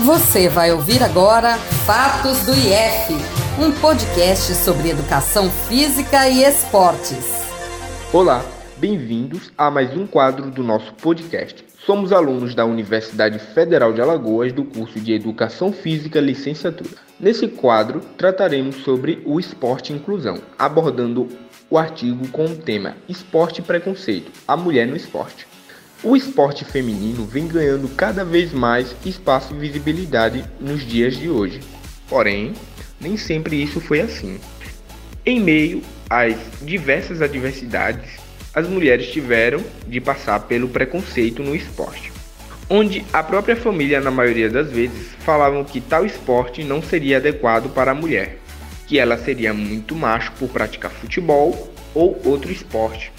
Você vai ouvir agora Fatos do IF, um podcast sobre educação física e esportes. Olá, bem-vindos a mais um quadro do nosso podcast. Somos alunos da Universidade Federal de Alagoas do curso de Educação Física Licenciatura. Nesse quadro, trataremos sobre o esporte e inclusão, abordando o artigo com o tema Esporte e Preconceito: A Mulher no Esporte. O esporte feminino vem ganhando cada vez mais espaço e visibilidade nos dias de hoje. Porém, nem sempre isso foi assim. Em meio às diversas adversidades, as mulheres tiveram de passar pelo preconceito no esporte, onde a própria família, na maioria das vezes, falavam que tal esporte não seria adequado para a mulher, que ela seria muito macho por praticar futebol ou outro esporte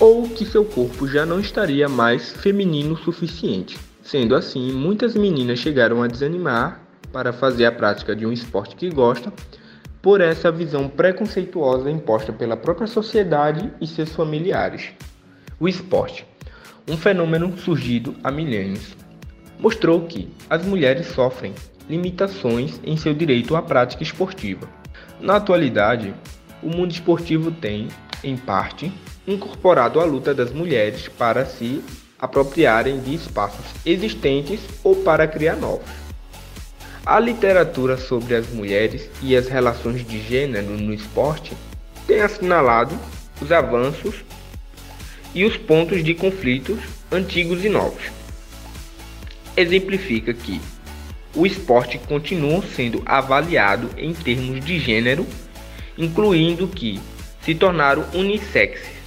ou que seu corpo já não estaria mais feminino o suficiente. Sendo assim, muitas meninas chegaram a desanimar para fazer a prática de um esporte que gostam por essa visão preconceituosa imposta pela própria sociedade e seus familiares. O esporte, um fenômeno surgido há milênios, mostrou que as mulheres sofrem limitações em seu direito à prática esportiva. Na atualidade, o mundo esportivo tem, em parte, incorporado a luta das mulheres para se apropriarem de espaços existentes ou para criar novos. A literatura sobre as mulheres e as relações de gênero no esporte tem assinalado os avanços e os pontos de conflitos antigos e novos. Exemplifica que o esporte continua sendo avaliado em termos de gênero, incluindo que se tornaram unissexes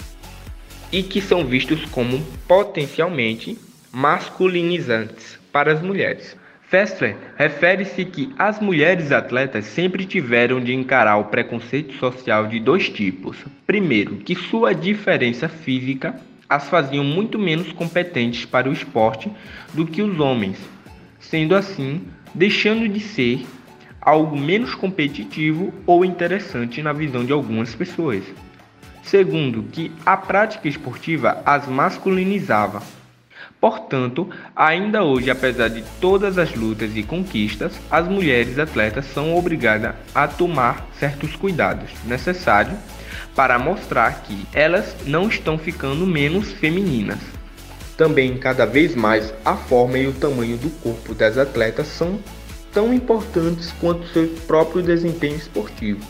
e que são vistos como potencialmente masculinizantes para as mulheres. Fessler refere-se que as mulheres atletas sempre tiveram de encarar o preconceito social de dois tipos. Primeiro, que sua diferença física as faziam muito menos competentes para o esporte do que os homens, sendo assim, deixando de ser algo menos competitivo ou interessante na visão de algumas pessoas. Segundo, que a prática esportiva as masculinizava. Portanto, ainda hoje, apesar de todas as lutas e conquistas, as mulheres atletas são obrigadas a tomar certos cuidados necessários para mostrar que elas não estão ficando menos femininas. Também, cada vez mais, a forma e o tamanho do corpo das atletas são tão importantes quanto seu próprio desempenho esportivo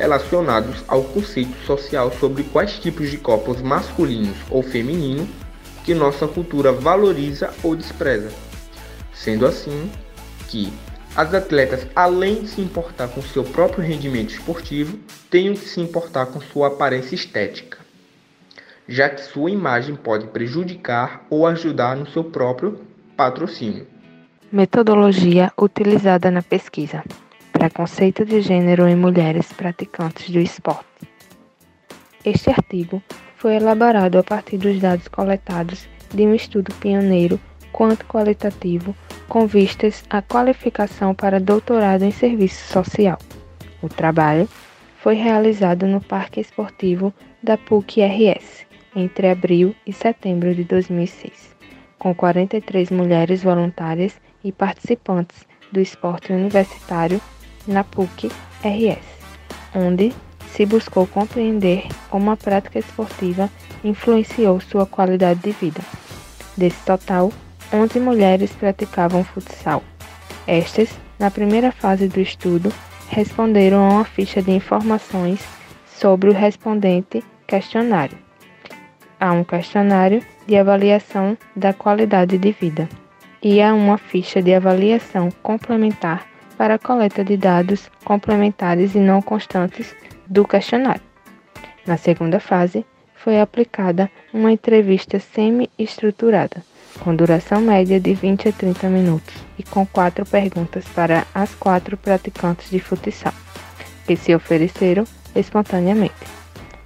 relacionados ao conceito social sobre quais tipos de corpos masculinos ou femininos que nossa cultura valoriza ou despreza. Sendo assim que as atletas, além de se importar com seu próprio rendimento esportivo, têm que se importar com sua aparência estética, já que sua imagem pode prejudicar ou ajudar no seu próprio patrocínio. Metodologia utilizada na pesquisa. Preconceito de gênero em mulheres praticantes do esporte. Este artigo foi elaborado a partir dos dados coletados de um estudo pioneiro quanto qualitativo com vistas à qualificação para doutorado em serviço social. O trabalho foi realizado no Parque Esportivo da PUC-RS entre abril e setembro de 2006, com 43 mulheres voluntárias e participantes do esporte universitário na PUC-RS, onde se buscou compreender como a prática esportiva influenciou sua qualidade de vida. Desse total, 11 mulheres praticavam futsal. Estas, na primeira fase do estudo, responderam a uma ficha de informações sobre o respondente questionário. A um questionário de avaliação da qualidade de vida e a uma ficha de avaliação complementar para a coleta de dados complementares e não constantes do questionário. Na segunda fase, foi aplicada uma entrevista semi-estruturada, com duração média de 20 a 30 minutos e com quatro perguntas para as quatro praticantes de futsal, que se ofereceram espontaneamente.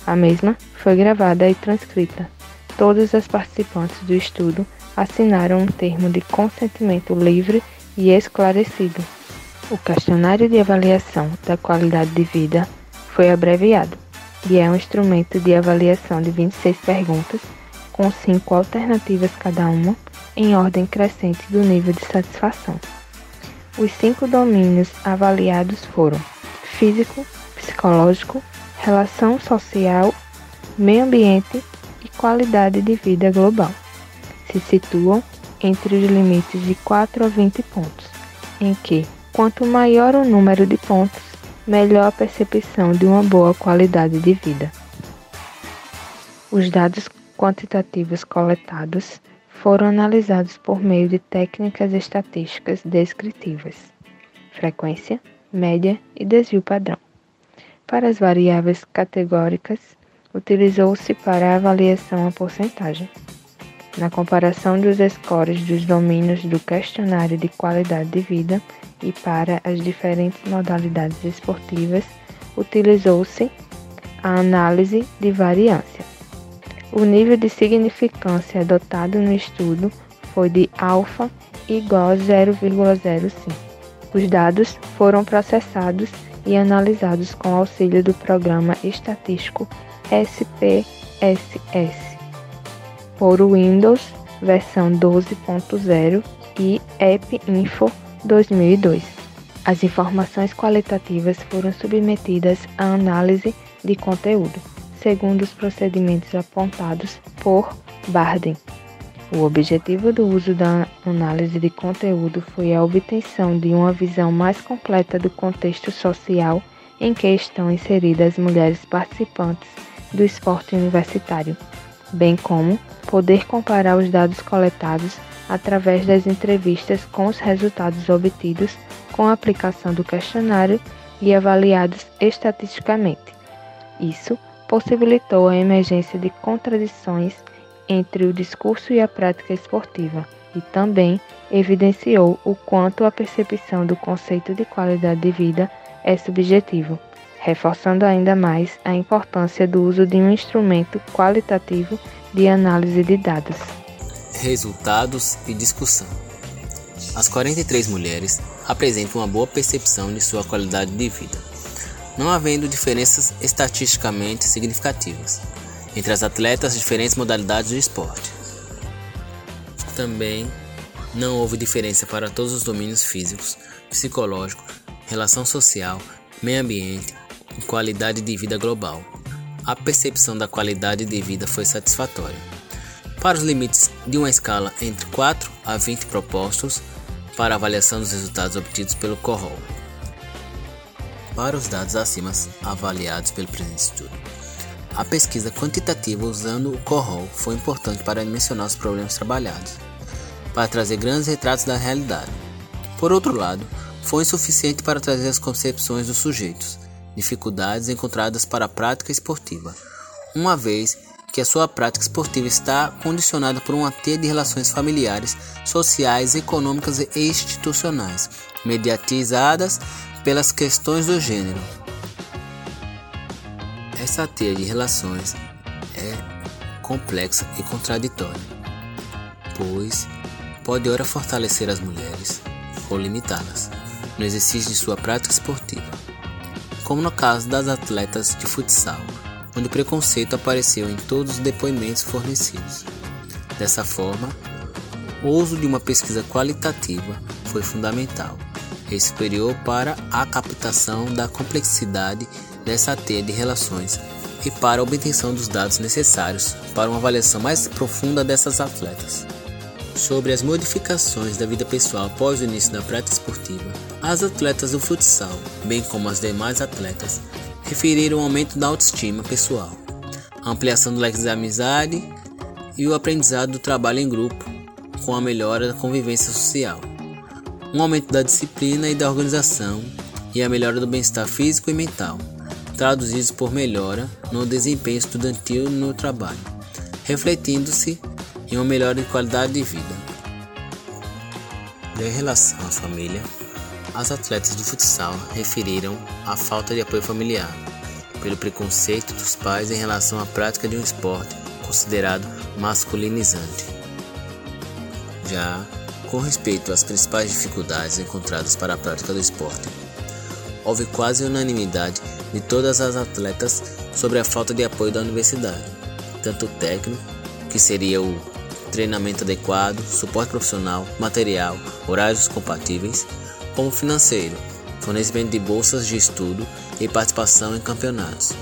A mesma foi gravada e transcrita. Todas as participantes do estudo assinaram um termo de consentimento livre e esclarecido o questionário de avaliação da qualidade de vida foi abreviado e é um instrumento de avaliação de 26 perguntas, com cinco alternativas cada uma, em ordem crescente do nível de satisfação. Os cinco domínios avaliados foram físico, psicológico, relação social, meio ambiente e qualidade de vida global. Se situam entre os limites de 4 a 20 pontos, em que, quanto maior o número de pontos, melhor a percepção de uma boa qualidade de vida. Os dados quantitativos coletados foram analisados por meio de técnicas estatísticas descritivas, frequência, média e desvio padrão. Para as variáveis categóricas, utilizou-se para a avaliação a porcentagem. Na comparação dos scores dos domínios do questionário de qualidade de vida e para as diferentes modalidades esportivas, utilizou-se a análise de variância. O nível de significância adotado no estudo foi de alfa igual a 0,05. Os dados foram processados e analisados com auxílio do programa estatístico SPSS por Windows versão 12.0 e App Info 2002. As informações qualitativas foram submetidas à análise de conteúdo segundo os procedimentos apontados por Barden. O objetivo do uso da análise de conteúdo foi a obtenção de uma visão mais completa do contexto social em que estão inseridas as mulheres participantes do esporte universitário, bem como poder comparar os dados coletados através das entrevistas com os resultados obtidos com a aplicação do questionário e avaliados estatisticamente. Isso possibilitou a emergência de contradições entre o discurso e a prática esportiva e também evidenciou o quanto a percepção do conceito de qualidade de vida é subjetivo, reforçando ainda mais a importância do uso de um instrumento qualitativo de análise de dados. Resultados e discussão. As 43 mulheres apresentam uma boa percepção de sua qualidade de vida não havendo diferenças estatisticamente significativas entre as atletas de diferentes modalidades do esporte. Também não houve diferença para todos os domínios físicos, psicológicos, relação social, meio ambiente e qualidade de vida global. A percepção da qualidade de vida foi satisfatória. Para os limites de uma escala entre 4 a 20 propostos para avaliação dos resultados obtidos pelo CORROL para os dados acima avaliados pelo presente estudo. A pesquisa quantitativa usando o CORROL foi importante para dimensionar os problemas trabalhados, para trazer grandes retratos da realidade. Por outro lado, foi insuficiente para trazer as concepções dos sujeitos, dificuldades encontradas para a prática esportiva, uma vez que a sua prática esportiva está condicionada por uma teia de relações familiares, sociais, econômicas e institucionais, mediatizadas pelas questões do gênero. Essa teia de relações é complexa e contraditória, pois pode ora fortalecer as mulheres ou limitá-las no exercício de sua prática esportiva, como no caso das atletas de futsal, onde o preconceito apareceu em todos os depoimentos fornecidos. Dessa forma, o uso de uma pesquisa qualitativa foi fundamental e superior para a captação da complexidade dessa teia de relações e para a obtenção dos dados necessários para uma avaliação mais profunda dessas atletas. Sobre as modificações da vida pessoal após o início da prática esportiva, as atletas do futsal, bem como as demais atletas, referiram o aumento da autoestima pessoal, a ampliação do leque de amizade e o aprendizado do trabalho em grupo, com a melhora da convivência social um aumento da disciplina e da organização e a melhora do bem-estar físico e mental, traduzidos por melhora no desempenho estudantil no trabalho, refletindo-se em uma melhora de qualidade de vida. Em relação à família, as atletas do futsal referiram a falta de apoio familiar, pelo preconceito dos pais em relação à prática de um esporte considerado masculinizante. Já com respeito às principais dificuldades encontradas para a prática do esporte, houve quase unanimidade de todas as atletas sobre a falta de apoio da universidade, tanto o técnico, que seria o treinamento adequado, suporte profissional, material, horários compatíveis, como financeiro, fornecimento de bolsas de estudo e participação em campeonatos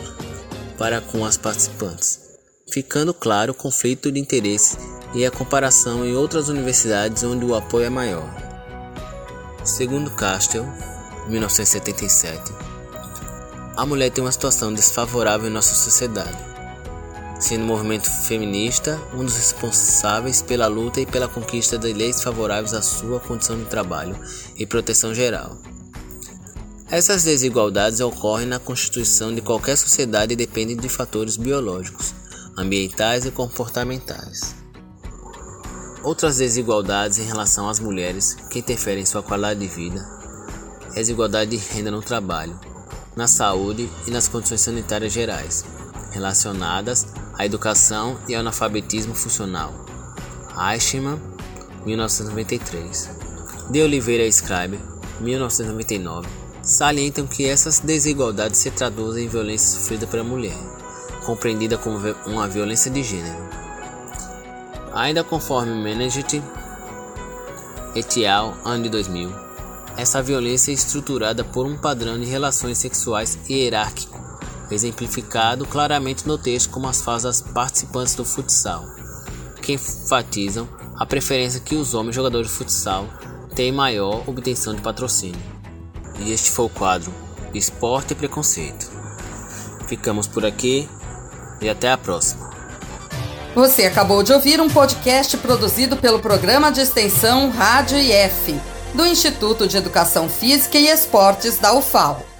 para com as participantes, ficando claro o conflito de interesse e a comparação em outras universidades onde o apoio é maior. Segundo Castell, 1977, a mulher tem uma situação desfavorável em nossa sociedade sendo o movimento feminista um dos responsáveis pela luta e pela conquista de leis favoráveis à sua condição de trabalho e proteção geral. Essas desigualdades ocorrem na constituição de qualquer sociedade e dependem de fatores biológicos, ambientais e comportamentais. Outras desigualdades em relação às mulheres que interferem em sua qualidade de vida é a desigualdade de renda no trabalho, na saúde e nas condições sanitárias gerais, relacionadas à educação e ao analfabetismo funcional. Eichmann, 1993. De Oliveira Scribe, 1999, salientam que essas desigualdades se traduzem em violência sofrida pela mulher, compreendida como uma violência de gênero. Ainda conforme Menegit et al., ano de 2000, essa violência é estruturada por um padrão de relações sexuais hierárquico exemplificado claramente no texto como as falas das participantes do futsal, que enfatizam a preferência que os homens jogadores de futsal têm maior obtenção de patrocínio. E este foi o quadro Esporte e Preconceito. Ficamos por aqui e até a próxima. Você acabou de ouvir um podcast produzido pelo programa de extensão Rádio IF, do Instituto de Educação Física e Esportes da UFAL.